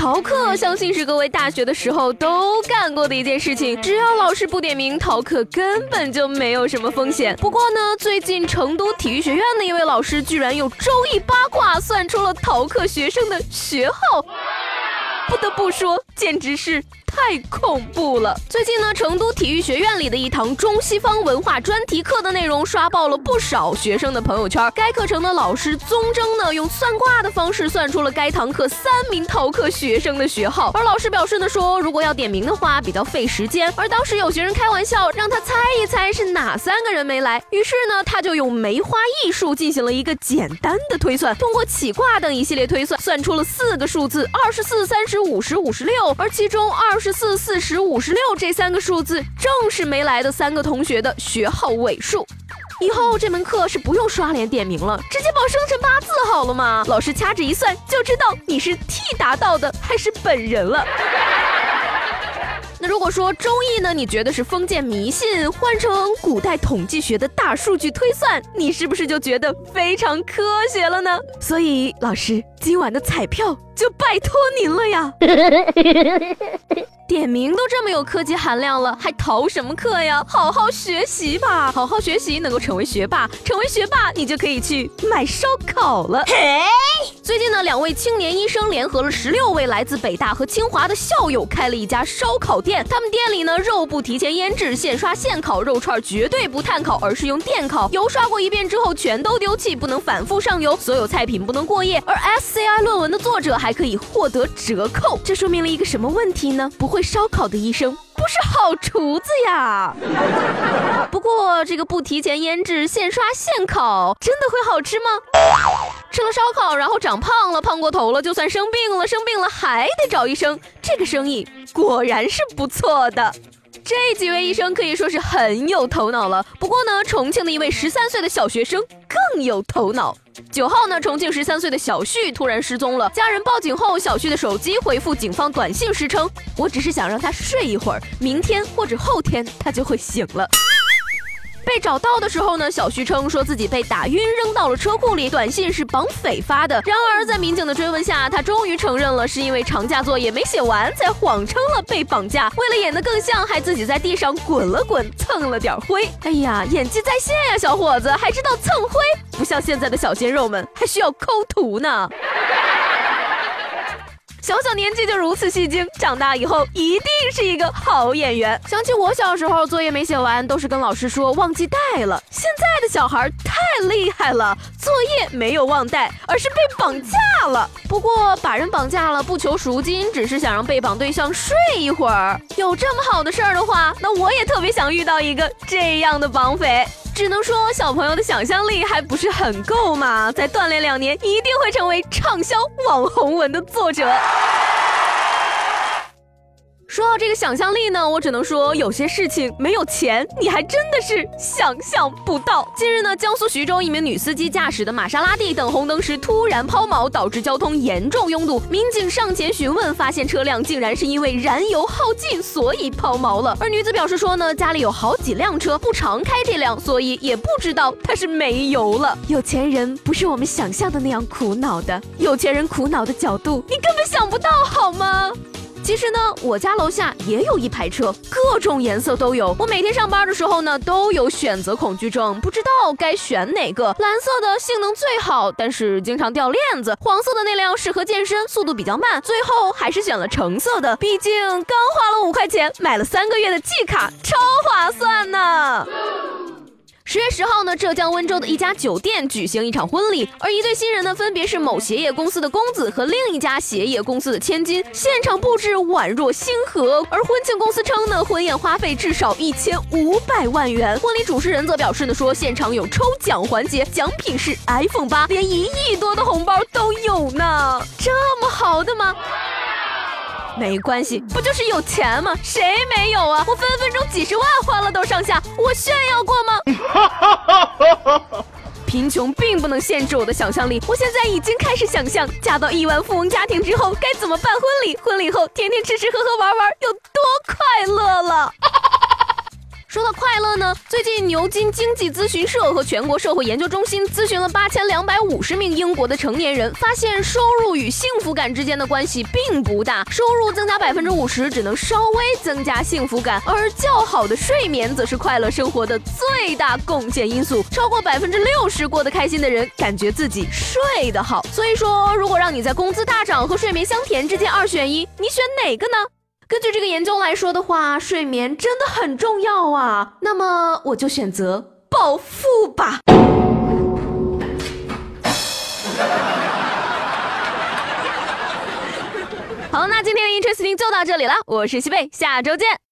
逃课，相信是各位大学的时候都干过的一件事情。只要老师不点名，逃课根本就没有什么风险。不过呢，最近成都体育学院的一位老师居然用周易八卦算出了逃课学生的学号，不得不说，简直是。太恐怖了！最近呢，成都体育学院里的一堂中西方文化专题课的内容刷爆了不少学生的朋友圈。该课程的老师宗征呢，用算卦的方式算出了该堂课三名逃课学生的学号。而老师表示呢，说如果要点名的话，比较费时间。而当时有学生开玩笑，让他猜一猜是哪三个人没来。于是呢，他就用梅花易数进行了一个简单的推算，通过起卦等一系列推算，算出了四个数字：二十四、三十、五十、五十六。而其中二。十四、四十五、十六这三个数字，正是没来的三个同学的学号尾数。以后这门课是不用刷脸点名了，直接报生辰八字好了吗？老师掐指一算，就知道你是替达到的还是本人了。那如果说中医呢，你觉得是封建迷信，换成古代统计学的大数据推算，你是不是就觉得非常科学了呢？所以老师今晚的彩票就拜托您了呀！点名都这么有科技含量了，还逃什么课呀？好好学习吧，好好学习能够成为学霸，成为学霸你就可以去买烧烤了。嘿最近呢，两位青年医生联合了十六位来自北大和清华的校友，开了一家烧烤店。他们店里呢，肉不提前腌制，现刷现烤，肉串绝对不炭烤，而是用电烤。油刷过一遍之后全都丢弃，不能反复上油。所有菜品不能过夜。而 SCI 论文的作者还可以获得折扣，这说明了一个什么问题呢？不会。烧烤的医生不是好厨子呀。不过这个不提前腌制现刷现烤，真的会好吃吗？吃了烧烤然后长胖了，胖过头了，就算生病了，生病了还得找医生，这个生意果然是不错的。这几位医生可以说是很有头脑了。不过呢，重庆的一位十三岁的小学生更有头脑。九号呢，重庆十三岁的小旭突然失踪了，家人报警后，小旭的手机回复警方短信时称：“我只是想让他睡一会儿，明天或者后天他就会醒了。”被找到的时候呢，小徐称说自己被打晕，扔到了车库里。短信是绑匪发的。然而在民警的追问下，他终于承认了，是因为长假作业没写完，才谎称了被绑架。为了演得更像，还自己在地上滚了滚，蹭了点灰。哎呀，演技在线呀，小伙子还知道蹭灰，不像现在的小鲜肉们还需要抠图呢。小小年纪就如此戏精，长大以后一定是一个好演员。想起我小时候作业没写完，都是跟老师说忘记带了。现在的小孩太厉害了，作业没有忘带，而是被绑架了。不过把人绑架了不求赎金，只是想让被绑对象睡一会儿。有这么好的事儿的话，那我也特别想遇到一个这样的绑匪。只能说小朋友的想象力还不是很够嘛，再锻炼两年，一定会成为畅销网红文的作者。说到这个想象力呢，我只能说有些事情没有钱，你还真的是想象不到。近日呢，江苏徐州一名女司机驾驶的玛莎拉蒂等红灯时突然抛锚，导致交通严重拥堵。民警上前询问，发现车辆竟然是因为燃油耗尽，所以抛锚了。而女子表示说呢，家里有好几辆车，不常开这辆，所以也不知道它是没油了。有钱人不是我们想象的那样苦恼的，有钱人苦恼的角度你根本想不到，好吗？其实呢，我家楼下也有一排车，各种颜色都有。我每天上班的时候呢，都有选择恐惧症，不知道该选哪个。蓝色的性能最好，但是经常掉链子；黄色的那辆适合健身，速度比较慢。最后还是选了橙色的，毕竟刚花了五块钱买了三个月的季卡，超划算呢。十月十号呢，浙江温州的一家酒店举行一场婚礼，而一对新人呢，分别是某鞋业公司的公子和另一家鞋业公司的千金。现场布置宛若星河，而婚庆公司称呢，婚宴花费至少一千五百万元。婚礼主持人则表示呢，说现场有抽奖环节，奖品是 iPhone 八，连一亿多没关系，不就是有钱吗？谁没有啊？我分分钟几十万花了都上下，我炫耀过吗？贫穷并不能限制我的想象力，我现在已经开始想象嫁到亿万富翁家庭之后该怎么办婚礼，婚礼后天天吃吃喝喝玩玩有多快乐了。说到快乐呢，最近牛津经济咨询社和全国社会研究中心咨询了八千两百五十名英国的成年人，发现收入与幸福感之间的关系并不大，收入增加百分之五十只能稍微增加幸福感，而较好的睡眠则是快乐生活的最大贡献因素。超过百分之六十过得开心的人感觉自己睡得好。所以说，如果让你在工资大涨和睡眠香甜之间二选一，你选哪个呢？根据这个研究来说的话，睡眠真的很重要啊。那么我就选择暴富吧。好，那今天的 Interesting 就到这里了，我是西贝，下周见。